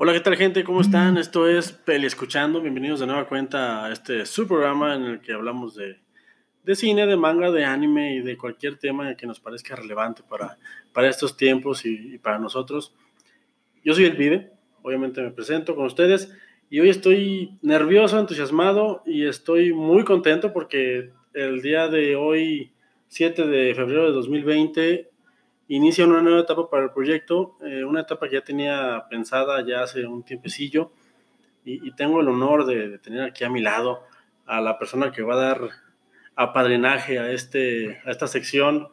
Hola, ¿qué tal gente? ¿Cómo están? Esto es Peli Escuchando. Bienvenidos de nueva cuenta a este su programa en el que hablamos de, de cine, de manga, de anime y de cualquier tema que nos parezca relevante para, para estos tiempos y, y para nosotros. Yo soy el Vive, obviamente me presento con ustedes y hoy estoy nervioso, entusiasmado y estoy muy contento porque el día de hoy, 7 de febrero de 2020, inicia una nueva etapa para el proyecto, eh, una etapa que ya tenía pensada ya hace un tiempecillo y, y tengo el honor de, de, tener aquí a mi lado a la persona que va a dar apadrinaje a, este, a esta sección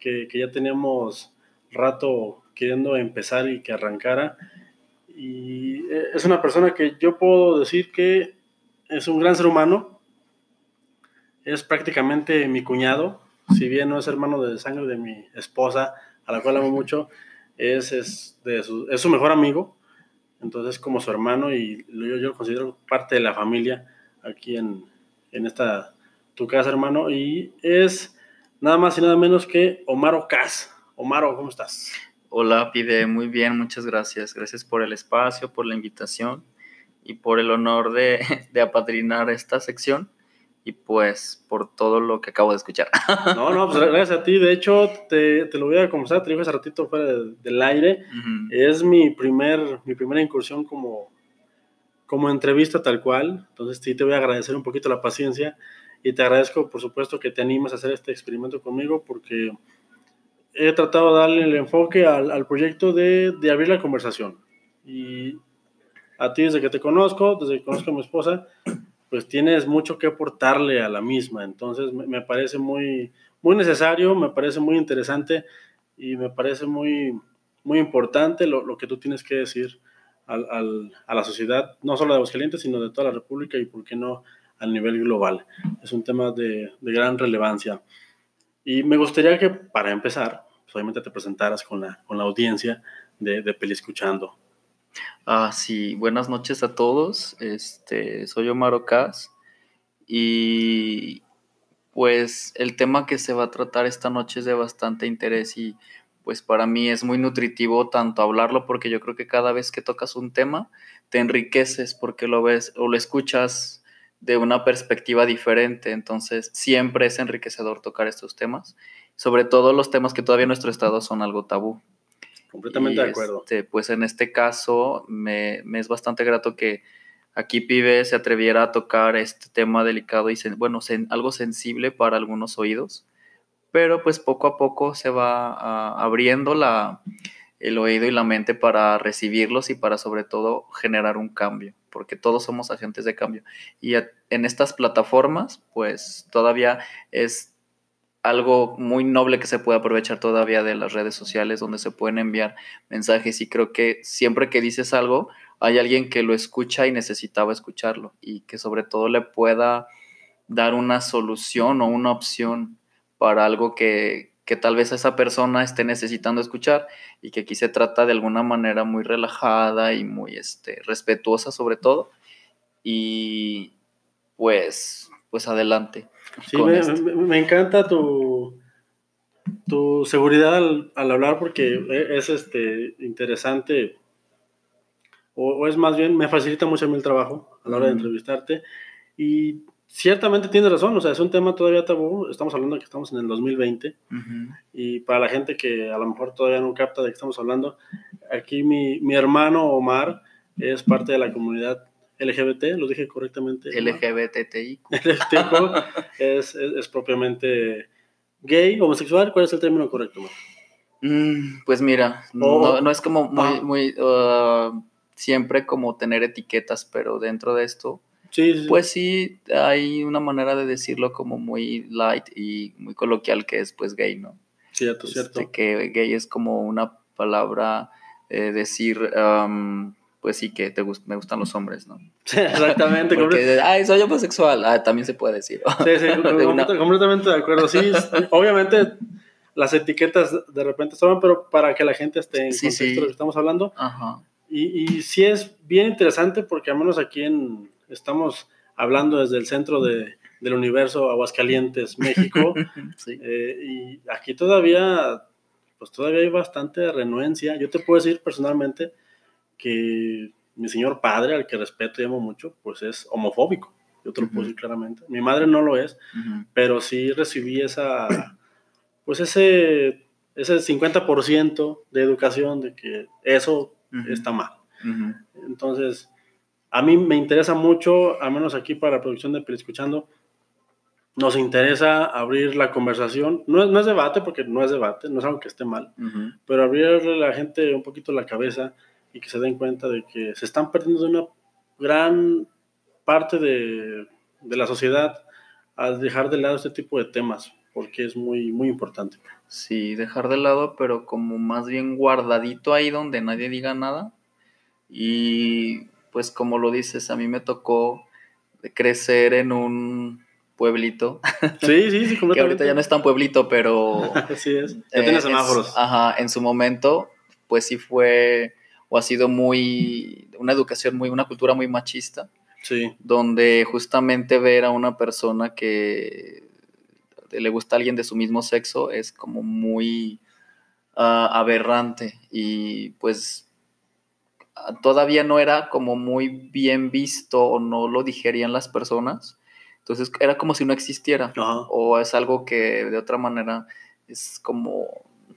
que, que ya teníamos rato queriendo empezar y que arrancara. Y eh, es una persona que yo puedo decir que es un gran ser humano, es prácticamente mi cuñado, si bien no es hermano de sangre de mi esposa, a la cual amo mucho, es, es, de su, es su mejor amigo, entonces como su hermano y yo, yo lo considero parte de la familia aquí en, en esta tu casa, hermano, y es nada más y nada menos que Omar Cas. Omar, ¿cómo estás? Hola, Pide, muy bien, muchas gracias. Gracias por el espacio, por la invitación y por el honor de, de apadrinar esta sección y pues por todo lo que acabo de escuchar. No, no, pues gracias a ti. De hecho, te, te lo voy a confesar, te dijo hace ratito fuera de, del aire. Uh -huh. Es mi, primer, mi primera incursión como, como entrevista tal cual. Entonces sí te voy a agradecer un poquito la paciencia y te agradezco, por supuesto, que te animes a hacer este experimento conmigo porque he tratado de darle el enfoque al, al proyecto de, de abrir la conversación. Y a ti desde que te conozco, desde que conozco a mi esposa, pues tienes mucho que aportarle a la misma. Entonces me, parece muy, muy necesario, me parece muy interesante y me parece muy, muy importante lo, lo que tú tienes que decir al, al, a la sociedad, no solo de Aguascalientes, sino de toda la República y, por qué no, a nivel global. Es un tema de, de gran relevancia. Y me gustaría que, para empezar, pues obviamente te presentaras con la, con la audiencia de, de Peli Escuchando. Ah, sí, buenas noches a todos. Este, soy Omar Ocas y pues el tema que se va a tratar esta noche es de bastante interés y pues para mí es muy nutritivo tanto hablarlo porque yo creo que cada vez que tocas un tema te enriqueces porque lo ves o lo escuchas de una perspectiva diferente, entonces siempre es enriquecedor tocar estos temas, sobre todo los temas que todavía en nuestro estado son algo tabú. Completamente y de acuerdo. Este, pues en este caso me, me, es bastante grato que aquí Pibe se atreviera a tocar este tema delicado y sen, bueno, sen, algo sensible para algunos oídos, pero pues poco a poco se va a, abriendo la, el oído y la mente para recibirlos y para sobre todo generar un cambio, porque todos somos agentes de cambio. Y a, en estas plataformas pues todavía es algo muy noble que se puede aprovechar todavía de las redes sociales donde se pueden enviar mensajes y creo que siempre que dices algo hay alguien que lo escucha y necesitaba escucharlo y que sobre todo le pueda dar una solución o una opción para algo que, que tal vez esa persona esté necesitando escuchar y que aquí se trata de alguna manera muy relajada y muy este, respetuosa sobre todo y pues pues adelante. Sí, me, encanta tu, tu seguridad al, al, hablar porque es este, interesante o, o, es más bien, me facilita mucho a mí el trabajo a la hora de entrevistarte y ciertamente tienes razón, o sea, es un tema todavía tabú, estamos hablando de que estamos en el 2020 uh -huh. y para la gente que a lo mejor todavía no capta de qué estamos hablando, aquí mi, mi hermano Omar es parte de la comunidad LGBT, lo dije correctamente. LGBTI. es, es, es, propiamente gay, homosexual, ¿cuál es el término correcto? Mm, pues mira, oh, no, no, es como muy, ah. muy uh, siempre como tener etiquetas, pero dentro de esto, sí, sí, pues sí, hay una manera de decirlo como muy light y muy coloquial que es pues gay, ¿no? Cierto, este, cierto. Que gay es como una palabra, eh, decir... Um, pues sí que te gust me gustan los hombres, ¿no? Exactamente. Porque, ay, soy homosexual, ah, también se puede decir. Sí, sí, de una... completamente de acuerdo. Sí, obviamente las etiquetas de repente son, pero para que la gente esté en sí, contexto sí. de lo que estamos hablando. Ajá. Y, y sí es bien interesante porque al menos aquí en, estamos hablando desde el centro de, del universo Aguascalientes, México. sí. eh, y aquí todavía, pues todavía hay bastante renuencia. Yo te puedo decir personalmente que mi señor padre, al que respeto y amo mucho, pues es homofóbico. Yo te lo puedo decir claramente. Mi madre no lo es, pero sí recibí esa, pues ese, ese 50% de educación de que eso está mal. Entonces, a mí me interesa mucho, al menos aquí para la producción de Escuchando, nos interesa abrir la conversación. No no es, debate, porque no es debate, no es algo que esté mal, pero abrirle a la gente un poquito la cabeza y que se den cuenta de que se están perdiendo de una gran parte de, de la sociedad al dejar de lado este tipo de temas, porque es muy, muy importante. Sí, dejar de lado, pero como más bien guardadito ahí donde nadie diga nada. Y pues como lo dices, a mí me tocó crecer en un pueblito. Sí, sí, sí, que ahorita ya no es tan pueblito, pero... Así es, ya tiene eh, semáforos. ajá, en su momento, pues sí fue, o ha sido muy, una educación muy, una cultura muy machista. Sí. Donde justamente ver a una persona que le gusta a alguien de su mismo sexo es como muy ah, aberrante y pues todavía no era como muy bien visto o no lo digerían las personas entonces era como si no existiera. O es algo que de otra manera es como,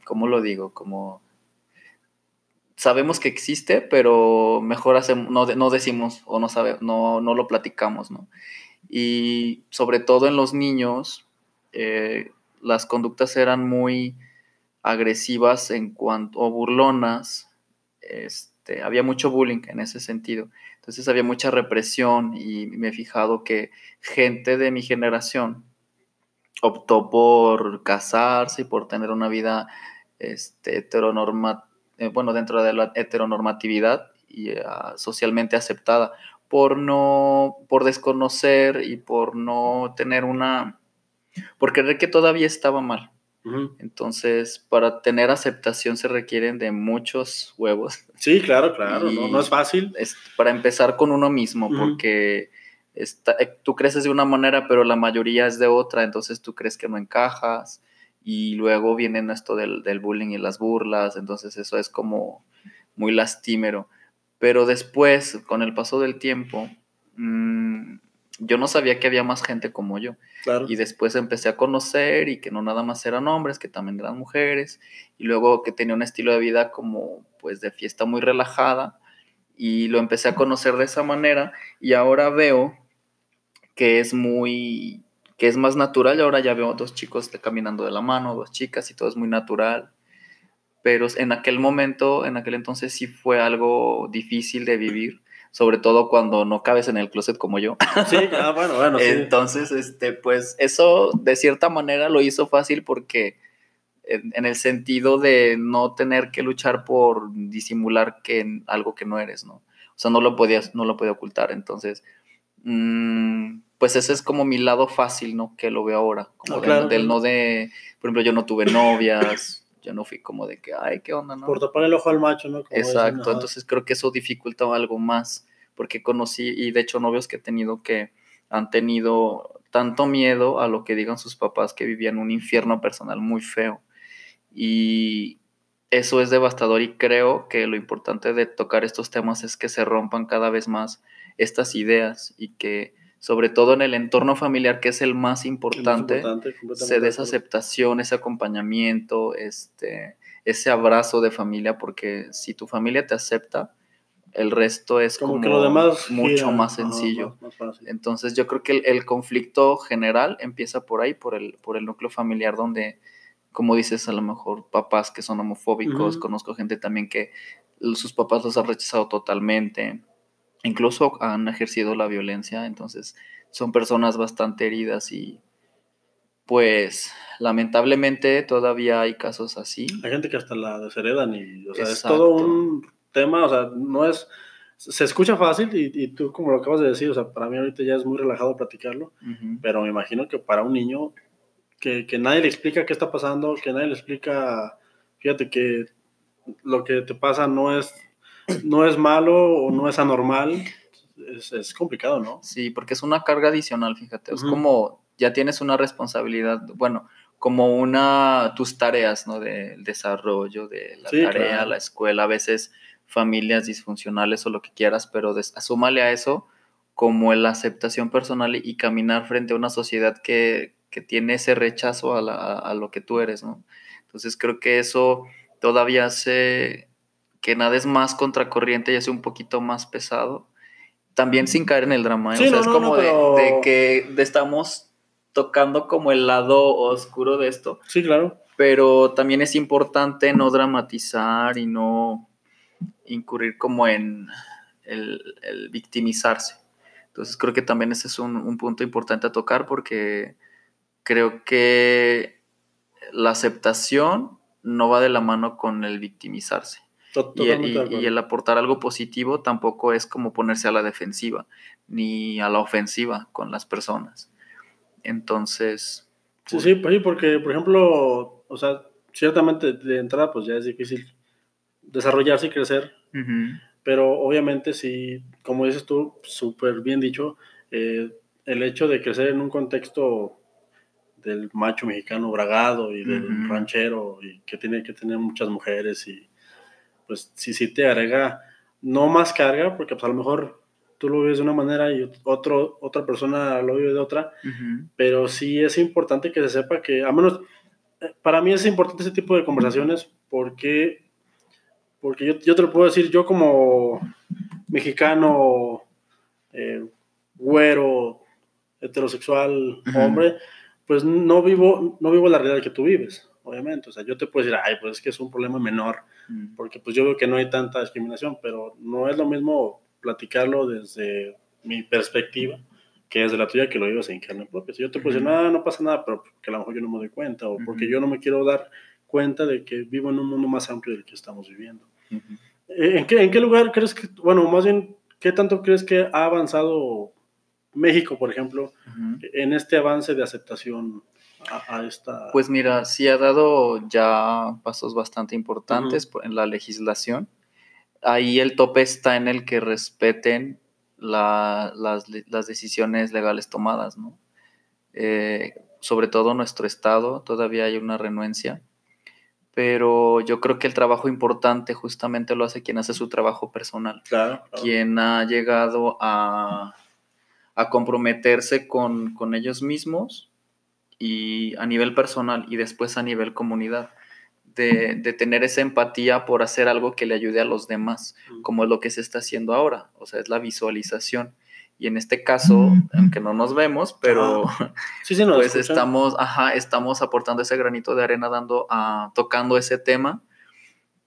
¿cómo lo digo? Como sabemos que existe, pero mejor hacemos, no, no decimos o no, no, lo platicamos, ¿no? Y sobre todo en los niños, eh, las conductas eran muy agresivas en cuanto, o burlonas, este, había mucho bullying en ese sentido. Entonces había mucha represión y me he fijado que gente de mi generación optó por casarse y por tener una vida este, eh, bueno, dentro de la heteronormatividad y ah, socialmente aceptada, por no, por desconocer y por no tener una, por creer que todavía estaba mal. Entonces, para tener aceptación se requieren de muchos huevos. Sí, claro, claro, no, es fácil. Es para empezar con uno mismo, porque está, eh, tú creces de una manera, pero la mayoría es de otra, entonces tú crees que no encajas y luego vienen esto del, del bullying y las burlas, entonces eso es como muy lastimero. Pero después, con el paso del tiempo, mmm, yo no sabía que había más gente como yo. Y después empecé a conocer y que no nada más eran hombres, que también eran mujeres. Y luego que tenía un estilo de vida como pues de fiesta muy relajada. Y lo empecé a conocer de esa manera. Y ahora veo que es muy, que es más natural. Y ahora ya veo dos chicos caminando de la mano, dos chicas y todo es muy natural. Pero en aquel momento, en aquel entonces sí fue algo difícil de vivir sobre todo cuando no cabes en el closet como yo. Sí, ah, bueno, bueno. Entonces, este, pues eso de cierta manera lo hizo fácil porque en, el sentido de no tener que luchar por disimular que algo que no eres, ¿no? O sea, no lo podías, no lo podía ocultar. Entonces, mm, pues ese es como mi lado fácil, ¿no? Que lo veo ahora. Como ah, del, no de, por ejemplo, yo no tuve novias, yo no fui como de que, ay, qué onda, ¿no? Por tapar el ojo al macho, ¿no? Exacto, entonces creo que eso dificulta algo más, porque conocí, y de hecho novios que he tenido que han tenido tanto miedo a lo que digan sus papás que vivían un infierno personal muy feo. Y eso es devastador y creo que lo importante de tocar estos temas es que se rompan cada vez más estas ideas y que sobre todo en el entorno familiar, que es el más importante, se dé esa aceptación, ese acompañamiento, este, ese abrazo de familia, porque si tu familia te acepta, el resto es como, que lo demás mucho más sencillo. Entonces yo creo que el, conflicto general empieza por ahí, por el, por el núcleo familiar, donde, como dices, a lo mejor papás que son homofóbicos, conozco gente también que sus papás los han rechazado totalmente incluso han ejercido la violencia, entonces son personas bastante heridas y pues lamentablemente todavía hay casos así. Hay gente que hasta la desheredan y, o sea, es todo un tema, o sea, no es, se escucha fácil y, tú como lo acabas de decir, o sea, para mí ahorita ya es muy relajado platicarlo, pero me imagino que para un niño que, que nadie le explica qué está pasando, que nadie le explica, fíjate que lo que te pasa no es no es malo o no es anormal, es, complicado, ¿no? Sí, porque es una carga adicional, fíjate. Es como ya tienes una responsabilidad, bueno, como una, tus tareas, ¿no? Del desarrollo, de la tarea, la escuela, a veces familias disfuncionales o lo que quieras, pero asúmale a eso como la aceptación personal y caminar frente a una sociedad que, tiene ese rechazo a, lo que tú eres, ¿no? Entonces creo que eso todavía hace que nada es más contracorriente y hace un poquito más pesado. También sin caer en el drama, ¿eh? o sea, es como de, que estamos tocando como el lado oscuro de esto. Sí, claro. Pero también es importante no dramatizar y no incurrir como en el victimizarse. Entonces creo que también ese es un, punto importante a tocar porque creo que la aceptación no va de la mano con el victimizarse. Y, el aportar algo positivo tampoco es como ponerse a la defensiva ni a la ofensiva con las personas. Entonces... Sí, sí, pues porque, por ejemplo, o sea, ciertamente de entrada pues ya es difícil desarrollarse y crecer. Pero obviamente si, como dices tú, súper bien dicho, eh, el hecho de crecer en un contexto del macho mexicano bragado y del ranchero y que tiene que tener muchas mujeres y pues sí, sí te agrega no más carga porque pues a lo mejor tú lo vives de una manera y otro, otra persona lo vive de otra, pero sí es importante que se sepa que, a menos, eh, para mí es importante ese tipo de conversaciones porque porque yo, yo te lo puedo decir, yo como mexicano, eh, güero, heterosexual, hombre, pues no vivo, no vivo la realidad que tú vives, obviamente. O sea, yo te puedo decir, ay, pues es que es un problema menor, mm. porque pues yo veo que no hay tanta discriminación, pero no es lo mismo platicarlo desde mi perspectiva que desde la tuya que lo vivas en carne propia. Si yo te puedo decir, no, no pasa nada, pero que a lo mejor yo no me doy cuenta, o porque yo no me quiero dar cuenta de que vivo en un mundo más amplio del que estamos viviendo. ¿En, qué, ¿En qué lugar crees que, bueno, más bien, qué tanto crees que ha avanzado México, por ejemplo, en este avance de aceptación a, esta... Pues mira, sí ha dado ya pasos bastante importantes en la legislación. Ahí el tope está en el que respeten las, las, decisiones legales tomadas, ¿no? Eh, sobre todo nuestro estado, todavía hay una renuencia pero yo creo que el trabajo importante justamente lo hace quien hace su trabajo personal. Claro. Quien ha llegado a, a comprometerse con, con, ellos mismos y a nivel personal y después a nivel comunidad. De, de, tener esa empatía por hacer algo que le ayude a los demás, como es lo que se está haciendo ahora, o sea, es la visualización. Y en este caso, aunque no nos vemos, pero sí, pues estamos, ajá, estamos aportando ese granito de arena dando a, tocando ese tema.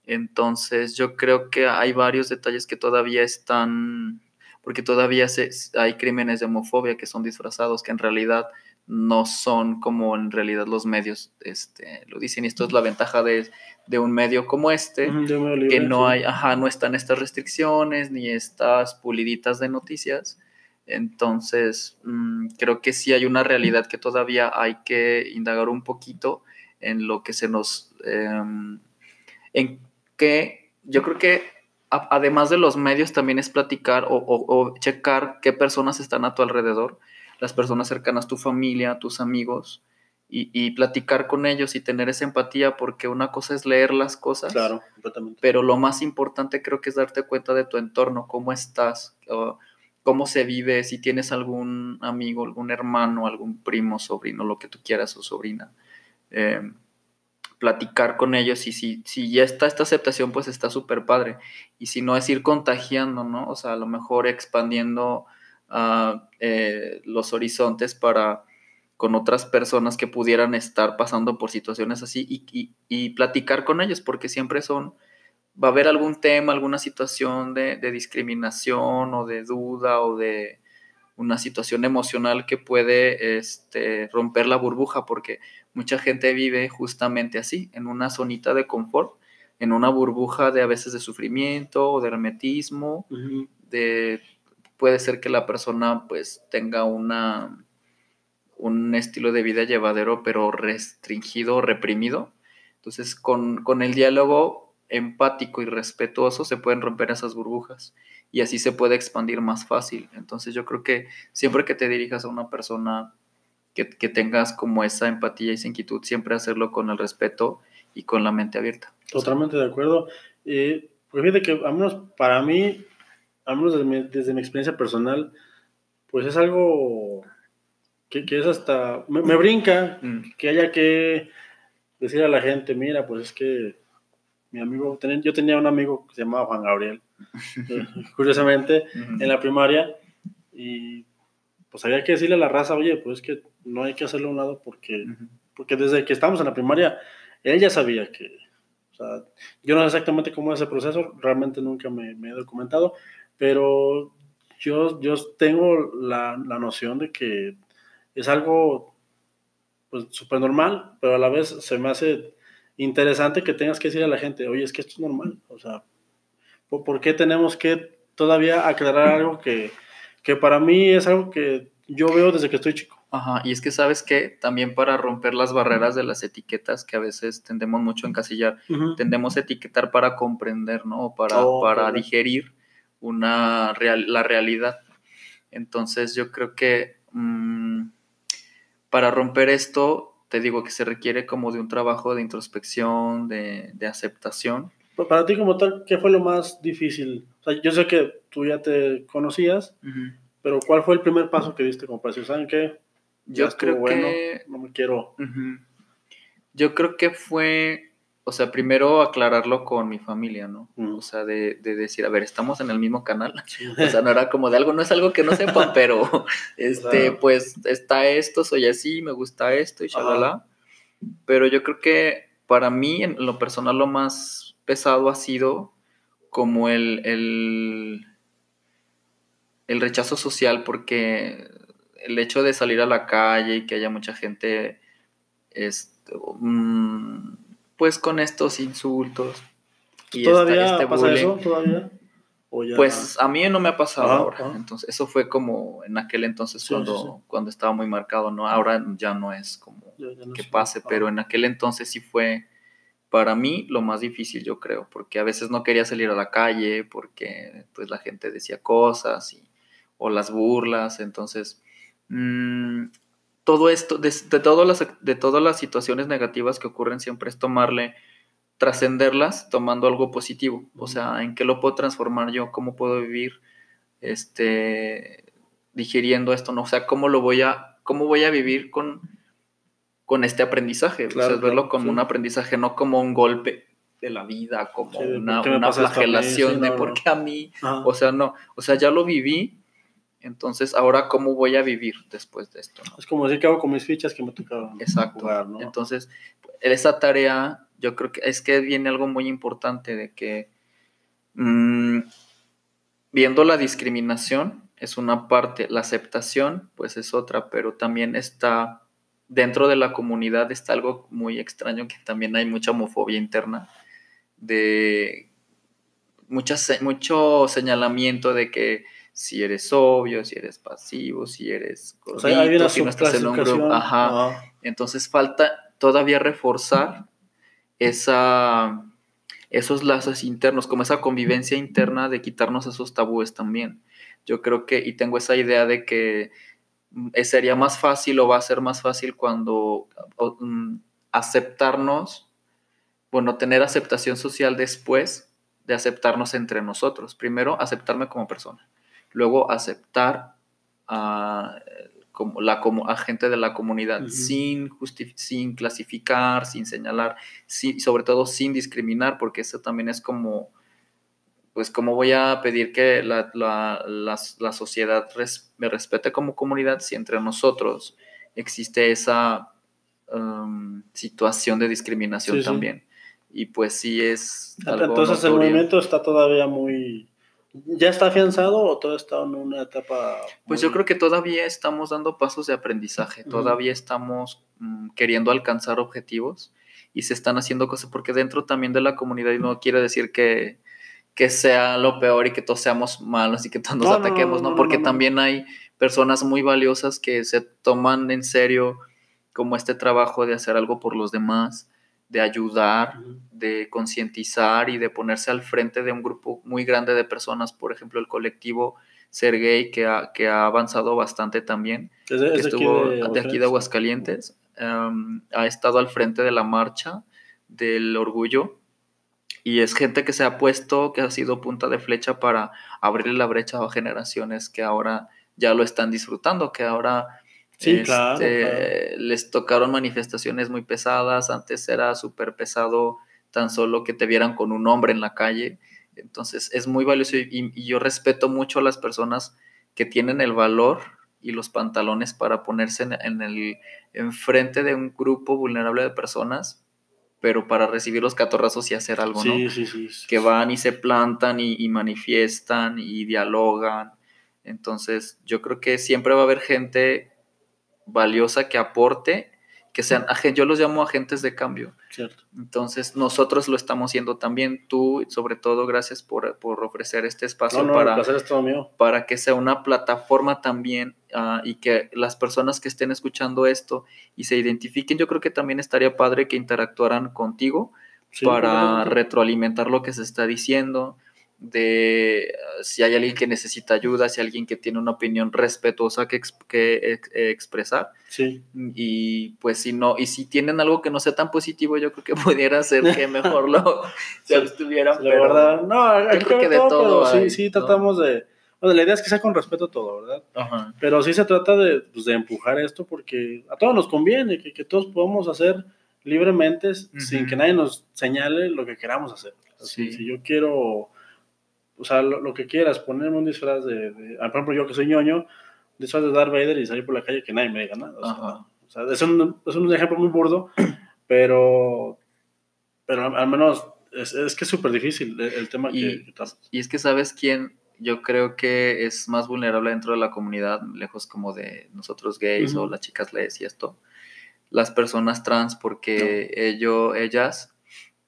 Entonces, yo creo que hay varios detalles que todavía están, porque todavía se, hay crímenes de homofobia que son disfrazados, que en realidad no son como en realidad los medios este, lo dicen. Y esto es la ventaja de, de un medio como este, que no hay, ajá, no están estas restricciones ni estas puliditas de noticias entonces, mm, creo que sí hay una realidad que todavía hay que indagar un poquito en lo que se nos... Em, en que yo creo que además de los medios también es platicar o, checar qué personas están a tu alrededor, las personas cercanas, tu familia, tus amigos, y, platicar con ellos y tener esa empatía, porque una cosa es leer las cosas, claro, pero lo más importante creo que es darte cuenta de tu entorno, cómo estás, cómo se vive, si tienes algún amigo, algún hermano, algún primo, sobrino, lo que tú quieras o sobrina. Em, platicar con ellos y si, si ya está esta aceptación, pues está súper padre. Y si no, es ir contagiando, ¿no? O sea, a lo mejor expandiendo eh, los horizontes para con otras personas que pudieran estar pasando por situaciones así y, y platicar con ellos, porque siempre son va a haber algún tema, alguna situación de, discriminación o de duda o de una situación emocional que puede este, romper la burbuja, porque mucha gente vive justamente así, en una zonita de confort, en una burbuja de a veces de sufrimiento o de hermetismo, de puede ser que la persona pues tenga una un estilo de vida llevadero pero restringido, reprimido. Entonces, con, con el diálogo empático y respetuoso, se pueden romper esas burbujas y así se puede expandir más fácil. Entonces yo creo que siempre que te dirijas a una persona que, tengas como esa empatía y esa inquietud, siempre hacerlo con el respeto y con la mente abierta. Totalmente de acuerdo. Porque fíjate que, al menos para mí, al menos desde mi, desde mi experiencia personal, pues es algo que, que es hasta. Me, me brinca Mm. que haya que decir a la gente: mira, pues es que mi amigo. yo tenía un amigo que se llamaba Juan Gabriel, curiosamente, en la primaria, y pues había que decirle a la raza: oye, pues es que no hay que hacerlo a un lado porque porque desde que estábamos en la primaria, él ya sabía que, o sea, yo no sé exactamente cómo es ese proceso, realmente nunca me, me he documentado, pero yo, yo tengo la, la noción de que es algo, pues, súper normal, pero a la vez se me hace interesante que tengas que decir a la gente, oye, es que esto es normal, o sea, ¿por, por qué tenemos que todavía aclarar algo que, que para mí es algo que yo veo desde que estoy chico? Ajá, y es que sabes que también para romper las barreras de las etiquetas que a veces tendemos mucho a encasillar, tendemos a etiquetar para comprender, ¿no? Para, Oh, para claro. digerir una real, la realidad. Entonces yo creo que mm, para romper esto, te digo que se requiere como de un trabajo de introspección, de, de aceptación. Pa- Para ti como tal, ¿qué fue lo más difícil? O sea, yo sé que tú ya te conocías, pero ¿cuál fue el primer paso que diste como para decir, ¿saben qué? Ya Yo creo bueno, que no me quiero... Yo creo que fue, o sea, primero aclararlo con mi familia, ¿no? Mm. O sea, de, de decir, a ver, estamos en el mismo canal. O sea, no era como de algo, no es algo que no sepan, pero este, Claro. pues está esto, soy así, me gusta esto y shalala. Pero yo creo que para mí, en lo personal, lo más pesado ha sido como el, el, el rechazo social, porque el hecho de salir a la calle y que haya mucha gente, este, pues con estos insultos. y ¿Todavía esta- este pasa bullying. eso? ¿Todavía? ¿O ya- Pues a mí no me ha pasado Ajá, ahora. ajá. Entonces, eso fue como en aquel entonces Sí, cuando, sí, sí. cuando estaba muy marcado, ¿no? Ahora ya no es como ya- ya no que pase, Ah. pero en aquel entonces sí fue para mí lo más difícil, yo creo, porque a veces no quería salir a la calle porque pues la gente decía cosas y, o las burlas, entonces mm, todo esto, de, de todas las, de todas las situaciones negativas que ocurren siempre es tomarle, trascenderlas tomando algo positivo, o sea, en qué lo puedo transformar yo, cómo puedo vivir este digiriendo esto, no, o sea, cómo lo voy a cómo voy a vivir con con este aprendizaje, Claro, o sea, verlo como sí. un aprendizaje, no como un golpe de la vida, como Sí, una, una mí, flagelación de por qué a mí, Ajá. o sea, no, o sea, ya lo viví, entonces ahora cómo voy a vivir después de esto, ¿no? es como decir que hago con mis fichas que me tocaron Exacto. jugar, ¿no? Entonces, esa tarea, yo creo que es que viene algo muy importante de que mm, viendo la discriminación es una parte, la aceptación pues es otra, pero también está dentro de la comunidad está algo muy extraño que también hay mucha homofobia interna de mucha mucho señalamiento de que si eres obvio, si eres pasivo, si eres o sea, hay gordito, una si no estás en un grupo, ajá, entonces falta todavía reforzar esa, esos lazos internos, como esa convivencia interna de quitarnos esos tabúes también. Yo creo que, y tengo esa idea de que mm, eh, sería más fácil o va a ser más fácil cuando mm, aceptarnos, bueno, tener aceptación social después de aceptarnos entre nosotros. Primero, aceptarme como persona. Luego, aceptar a, como la, como, a gente de la comunidad sin, justi- sin clasificar, sin señalar, sí, sobre todo sin discriminar, porque eso también es como, pues, ¿cómo voy a pedir que la, la, la, la sociedad res- me respete como comunidad si entre nosotros existe esa um, situación de discriminación Sí, sí. también? Y pues sí es algo Entonces el movimiento está todavía muy... ¿Ya está afianzado o todavía está en una etapa... Pues yo creo que todavía estamos dando pasos de aprendizaje, todavía estamos mm, queriendo alcanzar objetivos y se están haciendo cosas, porque dentro también de la comunidad y no quiere decir que, que sea lo peor y que todos seamos malos y que todos nos No, no, no, ataquemos, no, ¿no? no, Porque también hay personas muy valiosas que se toman en serio como este trabajo de hacer algo por los demás, de ayudar, de concientizar y de ponerse al frente de un grupo muy grande de personas, por ejemplo, el colectivo Ser Gay, que ha, que ha avanzado bastante también, Es que es de aquí estuvo de de aquí de Aguascalientes, um, ha estado al frente de la marcha del orgullo Y es gente que se ha puesto, que ha sido punta de flecha para abrirle la brecha a generaciones que ahora ya lo están disfrutando, que ahora Sí, claro, este, les tocaron manifestaciones muy pesadas, antes era súper pesado tan solo que te vieran con un hombre en la calle, entonces es muy valioso y, y yo respeto mucho a las personas que tienen el valor y los pantalones para ponerse en, en el enfrente de un grupo vulnerable de personas pero para recibir los catorrazos y hacer algo, ¿no? Sí, sí, sí, sí. Que van y se plantan y, y manifiestan y dialogan. Entonces, yo creo que siempre va a haber gente valiosa que aporte, que sean, yo los llamo agentes de cambio. Cierto. Entonces, nosotros lo estamos haciendo también. Tú, sobre todo, gracias por, por ofrecer este espacio No, no, para, el placer es todo mío. para que sea una plataforma también ah, y que las personas que estén escuchando esto y se identifiquen, yo creo que también estaría padre que interactuaran contigo Sí, para retroalimentar lo que se está diciendo, de eh, si hay alguien que necesita ayuda, si hay alguien que tiene una opinión respetuosa que, que ex- eh, expresar. Sí. Y pues si no, y si tienen algo que no sea tan positivo, yo creo que pudiera ser que mejor lo se abstuvieran. La pero- verdad, no, creo que de todo hay, sí, sí ¿no? tratamos de... Bueno, la idea es que sea con respeto todo, ¿verdad? Ajá. Pero sí se trata de, pues, de empujar esto porque a todos nos conviene, que, que todos podamos hacer libremente sin que nadie nos señale lo que queramos hacer. O sea, Sí. Si, si yo quiero, o sea, lo, lo que quieras, ponerme un disfraz de, de- ah, por ejemplo, yo que soy ñoño, disfraz de Darth Vader y salir por la calle que nadie me diga nada. O sea, Ajá. o sea, es, un, es un ejemplo muy burdo, pero, pero al menos es, es que es súper difícil el, el tema Y- que, que. Y es que sabes quién yo creo que es más vulnerable dentro de la comunidad, lejos como de nosotros gays Ujú. o las chicas les y esto, las personas trans, porque ello, ellas,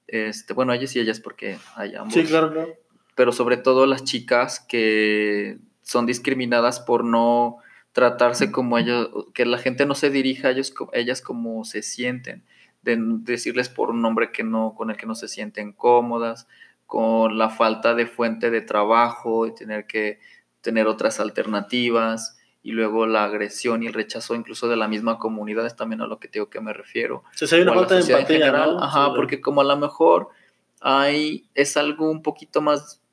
este, bueno, ellos y ellas porque hay ambos, Sí, claro, claro. Pero sobre todo las chicas que son discriminadas por no tratarse como ellos, que la gente no se dirija a ellos, ellas como se sienten, de decirles por un nombre que no, con el que no se sienten cómodas, con la falta de fuente de trabajo, de tener que tener otras alternativas, y luego la agresión y el rechazo incluso de la misma comunidad es también a lo que te digo que me refiero Sí, sí, hay una o falta de sociedad en empatía, general, ¿no? Ajá, porque como a lo mejor hay, es algo un poquito más,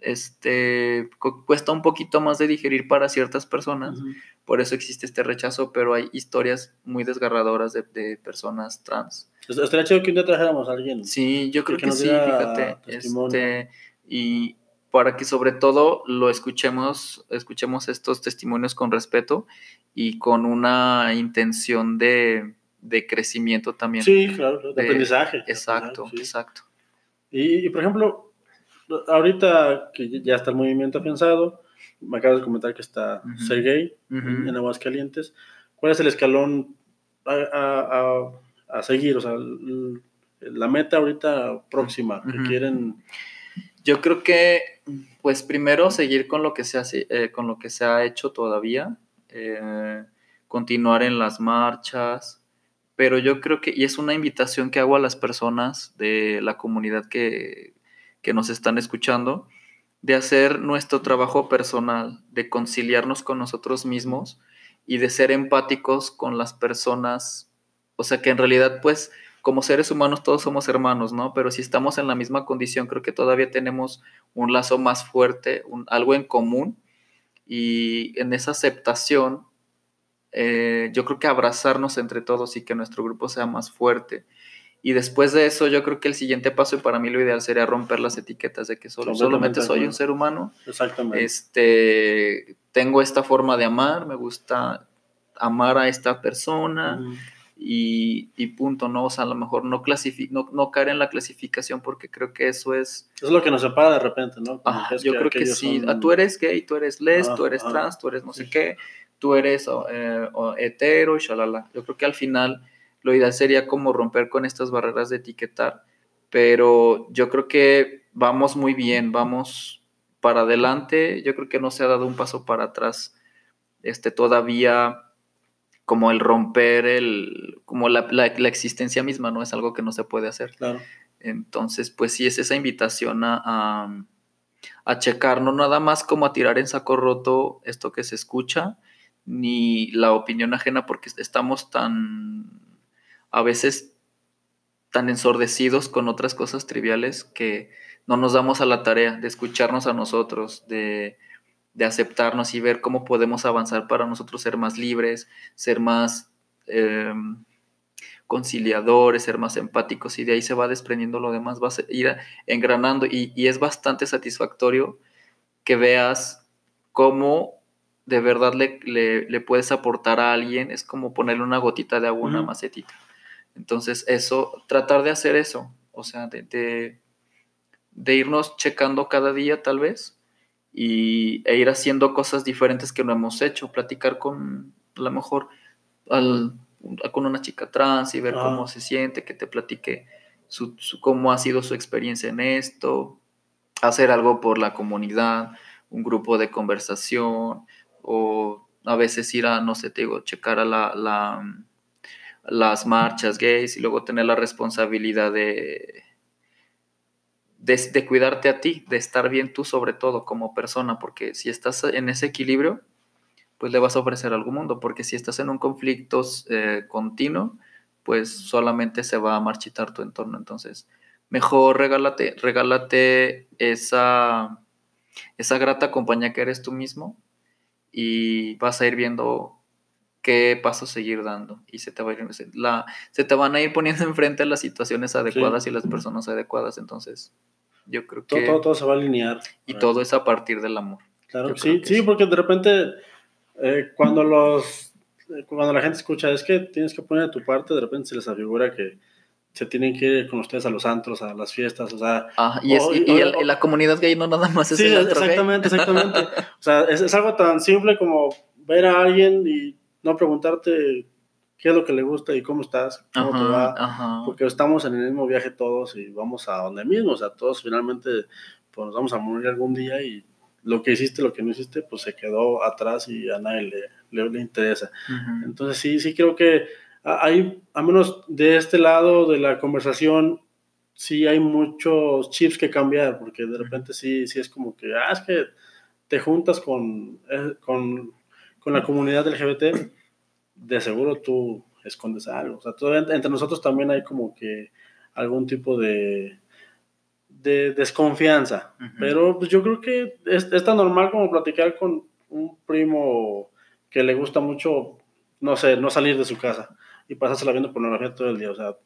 este, cu- cuesta un poquito más de digerir para ciertas personas, por eso existe este rechazo, pero hay historias muy desgarradoras de, de personas trans. Est- Estaría chido que un día trajéramos a alguien. Sí, yo creo que sí, fíjate, este, y para que sobre todo lo escuchemos, escuchemos estos testimonios con respeto y con una intención de, de crecimiento también. Sí, claro, claro, de De- aprendizaje. Exacto, Sí. exacto. Y, y, por ejemplo, ahorita que ya está el movimiento afianzado, me acabas de comentar que está Ujú. ser gay Ujú. en Aguascalientes. ¿Cuál es el escalón a, a- a- a seguir? O sea, la meta ahorita próxima que quieren. Yo creo que, pues primero seguir con lo que se, hace, eh, con lo que se ha hecho todavía, eh, continuar en las marchas, pero yo creo que, y es una invitación que hago a las personas de la comunidad que, que nos están escuchando, de hacer nuestro trabajo personal, de conciliarnos con nosotros mismos y de ser empáticos con las personas, o sea que en realidad pues como seres humanos todos somos hermanos, ¿no? Pero si estamos en la misma condición, creo que todavía tenemos un lazo más fuerte, un- algo en común, y en esa aceptación, eh, yo creo que abrazarnos entre todos y que nuestro grupo sea más fuerte. Y después de eso, yo creo que el siguiente paso, y para mí lo ideal sería romper las etiquetas de que solo, solamente soy un ser humano, Exactamente. este, tengo esta forma de amar, me gusta amar a esta persona, y, y punto, ¿no? O sea, a lo mejor no, no, no caer en la clasificación porque creo que eso es... Es lo que nos separa de repente, ¿no? Ah, que yo creo que sí. son- Ah, tú eres gay, tú eres les, Ah, tú eres ah, trans, tú eres no sé sí. qué, tú eres eh, hetero, y shalala. Yo creo que al final lo ideal sería como romper con estas barreras de etiquetar, pero yo creo que vamos muy bien, vamos para adelante, yo creo que no se ha dado un paso para atrás este, todavía como el romper el, como la, la, la existencia misma, ¿no? Es algo que no se puede hacer. Claro. Entonces, pues sí, es esa invitación a, a, a checar, no nada más como a tirar en saco roto esto que se escucha, ni la opinión ajena, porque estamos tan, a veces tan ensordecidos con otras cosas triviales que no nos damos a la tarea de escucharnos a nosotros, de, aceptarnos y ver cómo podemos avanzar para nosotros ser más libres, ser más em, conciliadores, ser más empáticos y de ahí se va desprendiendo lo demás, vas a ir engranando y, y es bastante satisfactorio que veas cómo de verdad le, le, puedes aportar a alguien, es como ponerle una gotita de agua, una macetita. Entonces, eso, tratar de hacer eso, o sea, de, de, irnos checando cada día tal vez y, e ir haciendo cosas diferentes que no hemos hecho, platicar con, a lo mejor, al, con una chica trans y ver cómo se siente, que te platique su, cómo ha sido su experiencia en esto, hacer algo por la comunidad, un grupo de conversación, o a veces ir a, no sé, te digo, checar a la, la, las marchas gays y luego tener la responsabilidad de, de, cuidarte a ti, de estar bien tú sobre todo como persona, porque si estás en ese equilibrio, pues le vas a ofrecer algún mundo, porque si estás en un conflicto eh, continuo, pues solamente se va a marchitar tu entorno. Entonces, mejor regálate, regálate esa, esa grata compañía que eres tú mismo y vas a ir viendo qué pasos seguir dando y se te, va a ir, la, se te van a ir poniendo enfrente las situaciones adecuadas y las personas adecuadas. Entonces, yo creo que... Todo, todo, se va a alinear. Y todo es a partir del amor. Claro, sí, sí, porque de repente eh, cuando los... Cuando la gente escucha, es que tienes que poner de tu parte, de repente se les afigura que, se tienen que ir con ustedes a los antros, a las fiestas, o sea... Ah, y, la comunidad gay no nada más es sí, exactamente, exactamente. o sea, es, algo tan simple como ver a alguien y no preguntarte qué es lo que le gusta y cómo estás, cómo te va, porque estamos en el mismo viaje todos y vamos a donde mismo, o sea, todos finalmente pues nos vamos a morir algún día y lo que hiciste, lo que no hiciste, pues se quedó atrás y a nadie le, le, interesa. Entonces sí, sí creo que hay, a menos de este lado de la conversación, sí hay muchos chips que cambiar, porque de repente sí, sí es como que, ah, es que te juntas con, eh, con, con la comunidad LGBT, de seguro tú escondes algo. O sea, todavía entre nosotros también hay como que algún tipo de, de desconfianza. Pero pues, yo creo que es, es, tan normal como platicar con un primo que le gusta mucho, no sé, no salir de su casa y pasársela viendo pornografía todo el día. O sea,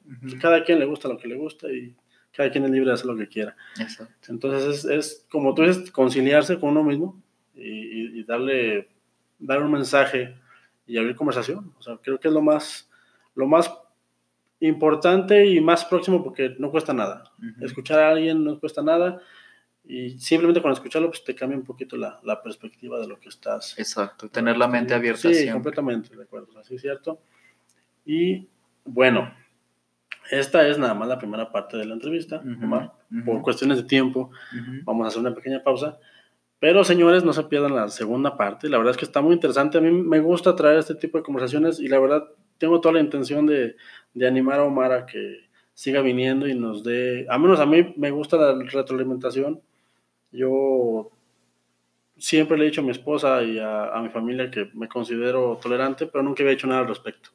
cada quien le gusta lo que le gusta y cada quien es libre de hacer lo que quiera. Exacto. Entonces es, es, como tú dices, conciliarse con uno mismo y, y, darle dar un mensaje y abrir conversación. O sea, creo que es lo más, lo más importante y más próximo porque no cuesta nada. Escuchar a alguien no cuesta nada y simplemente con escucharlo pues te cambia un poquito la, la perspectiva de lo que estás. Exacto, tener la mente abierta. Sí, completamente, de acuerdo, así es cierto. Y bueno, esta es nada más la primera parte de la entrevista, Por cuestiones de tiempo, vamos a hacer una pequeña pausa. Pero señores, no se pierdan la segunda parte. La verdad es que está muy interesante. A mí me gusta traer este tipo de conversaciones y la verdad tengo toda la intención de, de animar a Omar a que siga viniendo y nos dé, a menos a mí me gusta la retroalimentación. Yo siempre le he dicho a mi esposa y a, a mi familia que me considero tolerante, pero nunca había hecho nada al respecto.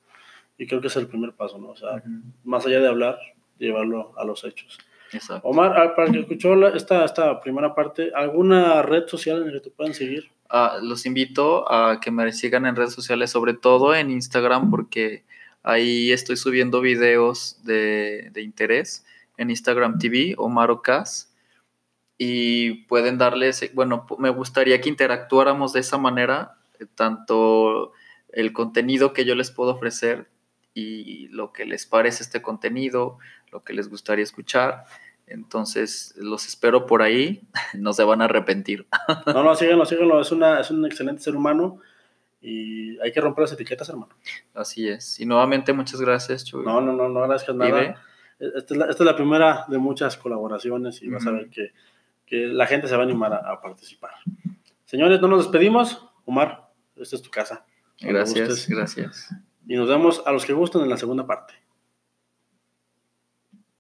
Y creo que es el primer paso, ¿no? O sea, más allá de hablar, llevarlo a los hechos. Exacto. Omar, ah, para el que escuchó esta, esta primera parte, ¿alguna red social en la que te puedan seguir? Ah, los invito a que me sigan en redes sociales, sobre todo en Instagram, porque ahí estoy subiendo videos de, de interés en Instagram TV, Omar Ocas, y pueden darles, bueno, me gustaría que interactuáramos de esa manera, tanto el contenido que yo les puedo ofrecer y lo que les parece este contenido, lo que les gustaría escuchar. Entonces, los espero por ahí, no se van a arrepentir. No, no, síganlo, síganlo, es, una, es un excelente ser humano y hay que romper las etiquetas, hermano. Así es. Y nuevamente, muchas gracias, Chuy. No, no, no, no gracias nada. Esta es, la, esta es, la, primera de muchas colaboraciones y vas a ver que, que, la gente se va a animar a, participar. Señores, no nos despedimos. Omar, esta es tu casa. Gracias, gracias. Y nos vemos a los que gustan en la segunda parte.